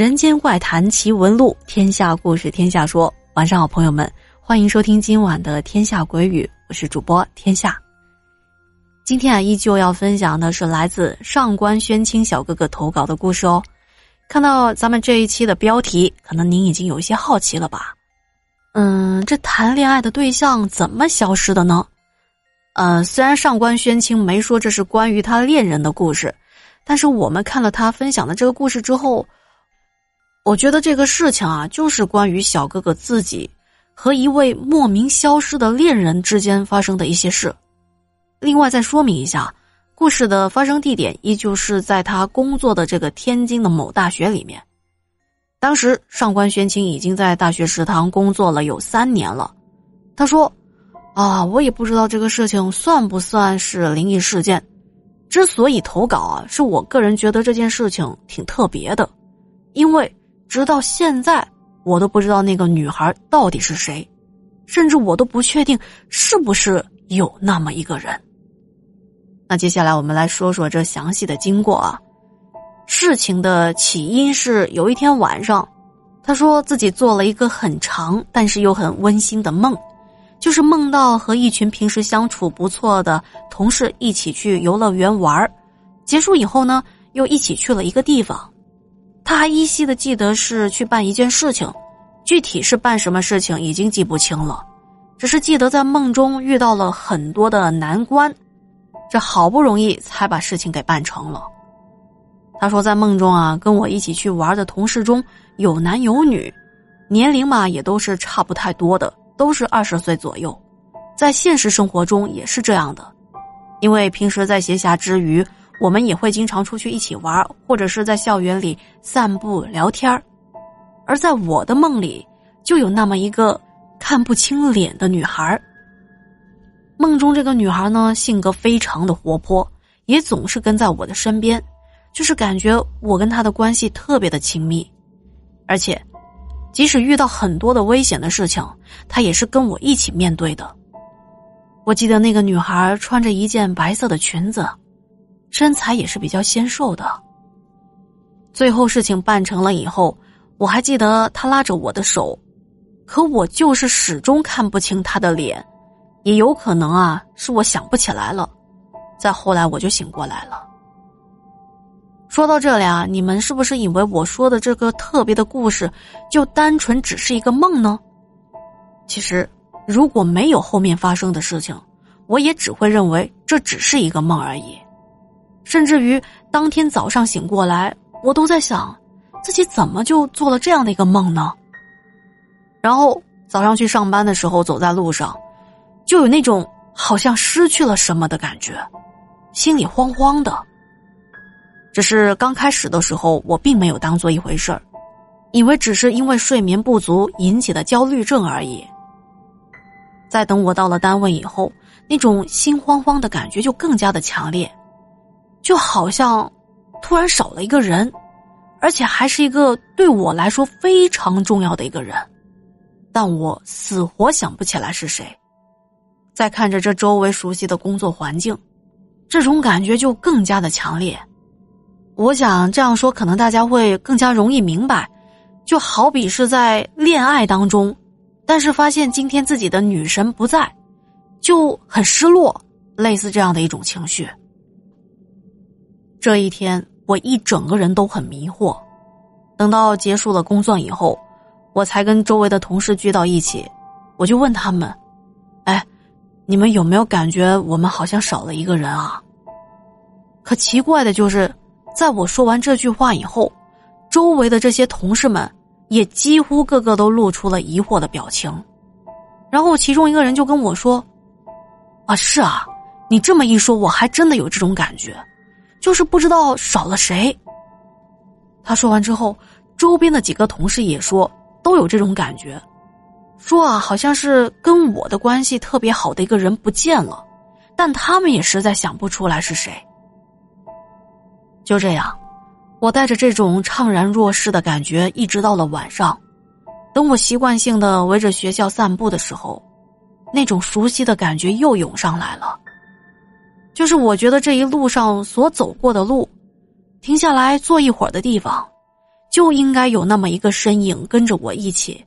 人间怪谈奇闻录，天下故事天下说。晚上好，朋友们，欢迎收听今晚的《天下鬼语》，我是主播天下。今天啊，依旧要分享的是来自上官宣清小哥哥投稿的故事哦。看到咱们这一期的标题，可能您已经有一些好奇了吧？嗯，这谈恋爱的对象怎么消失的呢？呃，虽然上官宣清没说这是关于他恋人的故事，但是我们看了他分享的这个故事之后。我觉得这个事情啊，就是关于小哥哥自己和一位莫名消失的恋人之间发生的一些事。另外再说明一下，故事的发生地点依旧是在他工作的这个天津的某大学里面。当时上官宣清已经在大学食堂工作了有三年了。他说：“啊，我也不知道这个事情算不算是灵异事件。之所以投稿啊，是我个人觉得这件事情挺特别的，因为。”直到现在，我都不知道那个女孩到底是谁，甚至我都不确定是不是有那么一个人。那接下来我们来说说这详细的经过啊。事情的起因是有一天晚上，他说自己做了一个很长但是又很温馨的梦，就是梦到和一群平时相处不错的同事一起去游乐园玩结束以后呢，又一起去了一个地方。他还依稀的记得是去办一件事情，具体是办什么事情已经记不清了，只是记得在梦中遇到了很多的难关，这好不容易才把事情给办成了。他说在梦中啊，跟我一起去玩的同事中有男有女，年龄嘛也都是差不太多的，都是二十岁左右，在现实生活中也是这样的，因为平时在闲暇之余。我们也会经常出去一起玩，或者是在校园里散步聊天而在我的梦里，就有那么一个看不清脸的女孩梦中这个女孩呢，性格非常的活泼，也总是跟在我的身边，就是感觉我跟她的关系特别的亲密。而且，即使遇到很多的危险的事情，她也是跟我一起面对的。我记得那个女孩穿着一件白色的裙子。身材也是比较纤瘦的。最后事情办成了以后，我还记得他拉着我的手，可我就是始终看不清他的脸，也有可能啊是我想不起来了。再后来我就醒过来了。说到这里啊，你们是不是以为我说的这个特别的故事就单纯只是一个梦呢？其实，如果没有后面发生的事情，我也只会认为这只是一个梦而已。甚至于当天早上醒过来，我都在想，自己怎么就做了这样的一个梦呢？然后早上去上班的时候，走在路上，就有那种好像失去了什么的感觉，心里慌慌的。只是刚开始的时候，我并没有当做一回事儿，以为只是因为睡眠不足引起的焦虑症而已。在等我到了单位以后，那种心慌慌的感觉就更加的强烈。就好像突然少了一个人，而且还是一个对我来说非常重要的一个人，但我死活想不起来是谁。再看着这周围熟悉的工作环境，这种感觉就更加的强烈。我想这样说，可能大家会更加容易明白。就好比是在恋爱当中，但是发现今天自己的女神不在，就很失落，类似这样的一种情绪。这一天，我一整个人都很迷惑。等到结束了工作以后，我才跟周围的同事聚到一起。我就问他们：“哎，你们有没有感觉我们好像少了一个人啊？”可奇怪的就是，在我说完这句话以后，周围的这些同事们也几乎个个都露出了疑惑的表情。然后其中一个人就跟我说：“啊，是啊，你这么一说，我还真的有这种感觉。”就是不知道少了谁。他说完之后，周边的几个同事也说都有这种感觉，说啊，好像是跟我的关系特别好的一个人不见了，但他们也实在想不出来是谁。就这样，我带着这种怅然若失的感觉，一直到了晚上。等我习惯性的围着学校散步的时候，那种熟悉的感觉又涌上来了。就是我觉得这一路上所走过的路，停下来坐一会儿的地方，就应该有那么一个身影跟着我一起，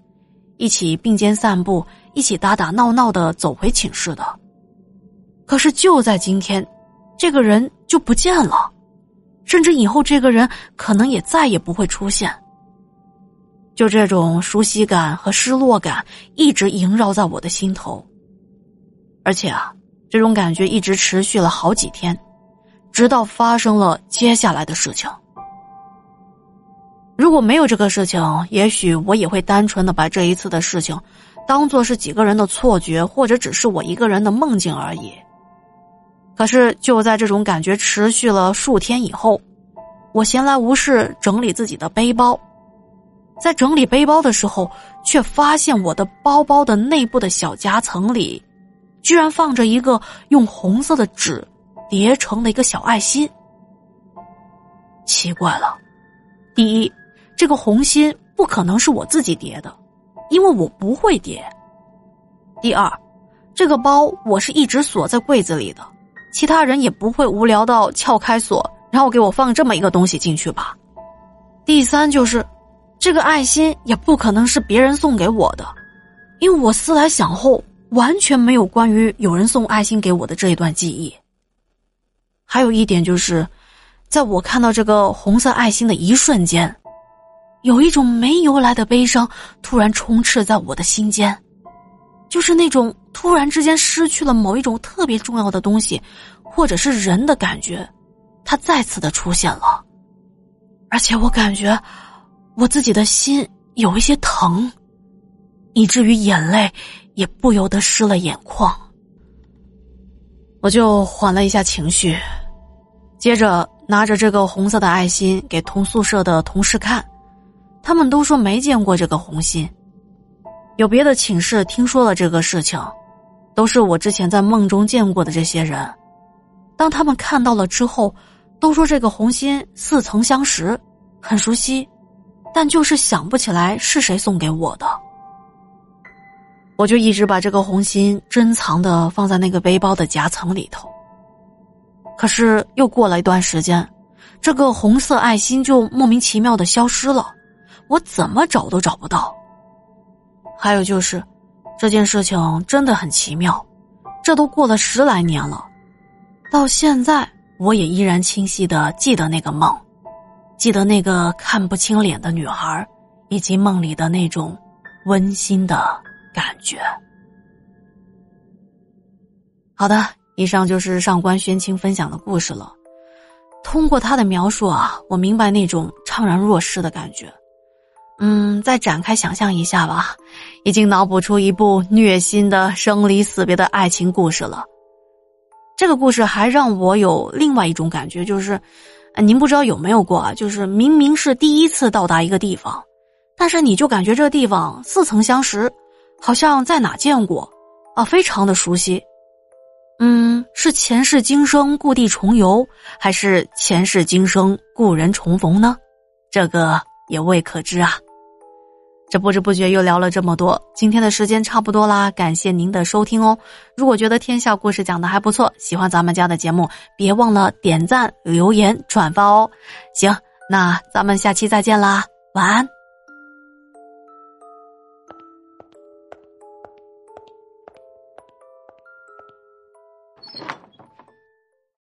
一起并肩散步，一起打打闹闹的走回寝室的。可是就在今天，这个人就不见了，甚至以后这个人可能也再也不会出现。就这种熟悉感和失落感一直萦绕在我的心头，而且啊，这种感觉一直持续了好几天，直到发生了接下来的事情。如果没有这个事情，也许我也会单纯的把这一次的事情当做是几个人的错觉，或者只是我一个人的梦境而已。可是就在这种感觉持续了数天以后，我闲来无事整理自己的背包。在整理背包的时候，却发现我的包包的内部的小夹层里，居然放着一个用红色的纸叠成的一个小爱心。奇怪了，第一，这个红心不可能是我自己叠的，因为我不会叠。第二，这个包我是一直锁在柜子里的，其他人也不会无聊到撬开锁，然后给我放这么一个东西进去吧。第三就是。这个爱心也不可能是别人送给我的，因为我思来想后，完全没有关于有人送爱心给我的这一段记忆。还有一点就是，在我看到这个红色爱心的一瞬间，有一种没由来的悲伤突然充斥在我的心间，就是那种突然之间失去了某一种特别重要的东西，或者是人的感觉，它再次的出现了，而且我感觉。我自己的心有一些疼，以至于眼泪也不由得湿了眼眶。我就缓了一下情绪，接着拿着这个红色的爱心给同宿舍的同事看，他们都说没见过这个红心。有别的寝室听说了这个事情，都是我之前在梦中见过的这些人，当他们看到了之后，都说这个红心似曾相识，很熟悉。但就是想不起来是谁送给我的，我就一直把这个红心珍藏的放在那个背包的夹层里头。可是又过了一段时间，这个红色爱心就莫名其妙的消失了，我怎么找都找不到。还有就是，这件事情真的很奇妙，这都过了十来年了，到现在我也依然清晰的记得那个梦。记得那个看不清脸的女孩，以及梦里的那种温馨的感觉。好的，以上就是上官宣清分享的故事了。通过他的描述啊，我明白那种怅然若失的感觉。嗯，再展开想象一下吧，已经脑补出一部虐心的生离死别的爱情故事了。这个故事还让我有另外一种感觉，就是。您不知道有没有过啊？就是明明是第一次到达一个地方，但是你就感觉这地方似曾相识，好像在哪见过，啊，非常的熟悉。嗯，是前世今生故地重游，还是前世今生故人重逢呢？这个也未可知啊。这不知不觉又聊了这么多，今天的时间差不多啦，感谢您的收听哦。如果觉得天下故事讲的还不错，喜欢咱们家的节目，别忘了点赞、留言、转发哦。行，那咱们下期再见啦，晚安。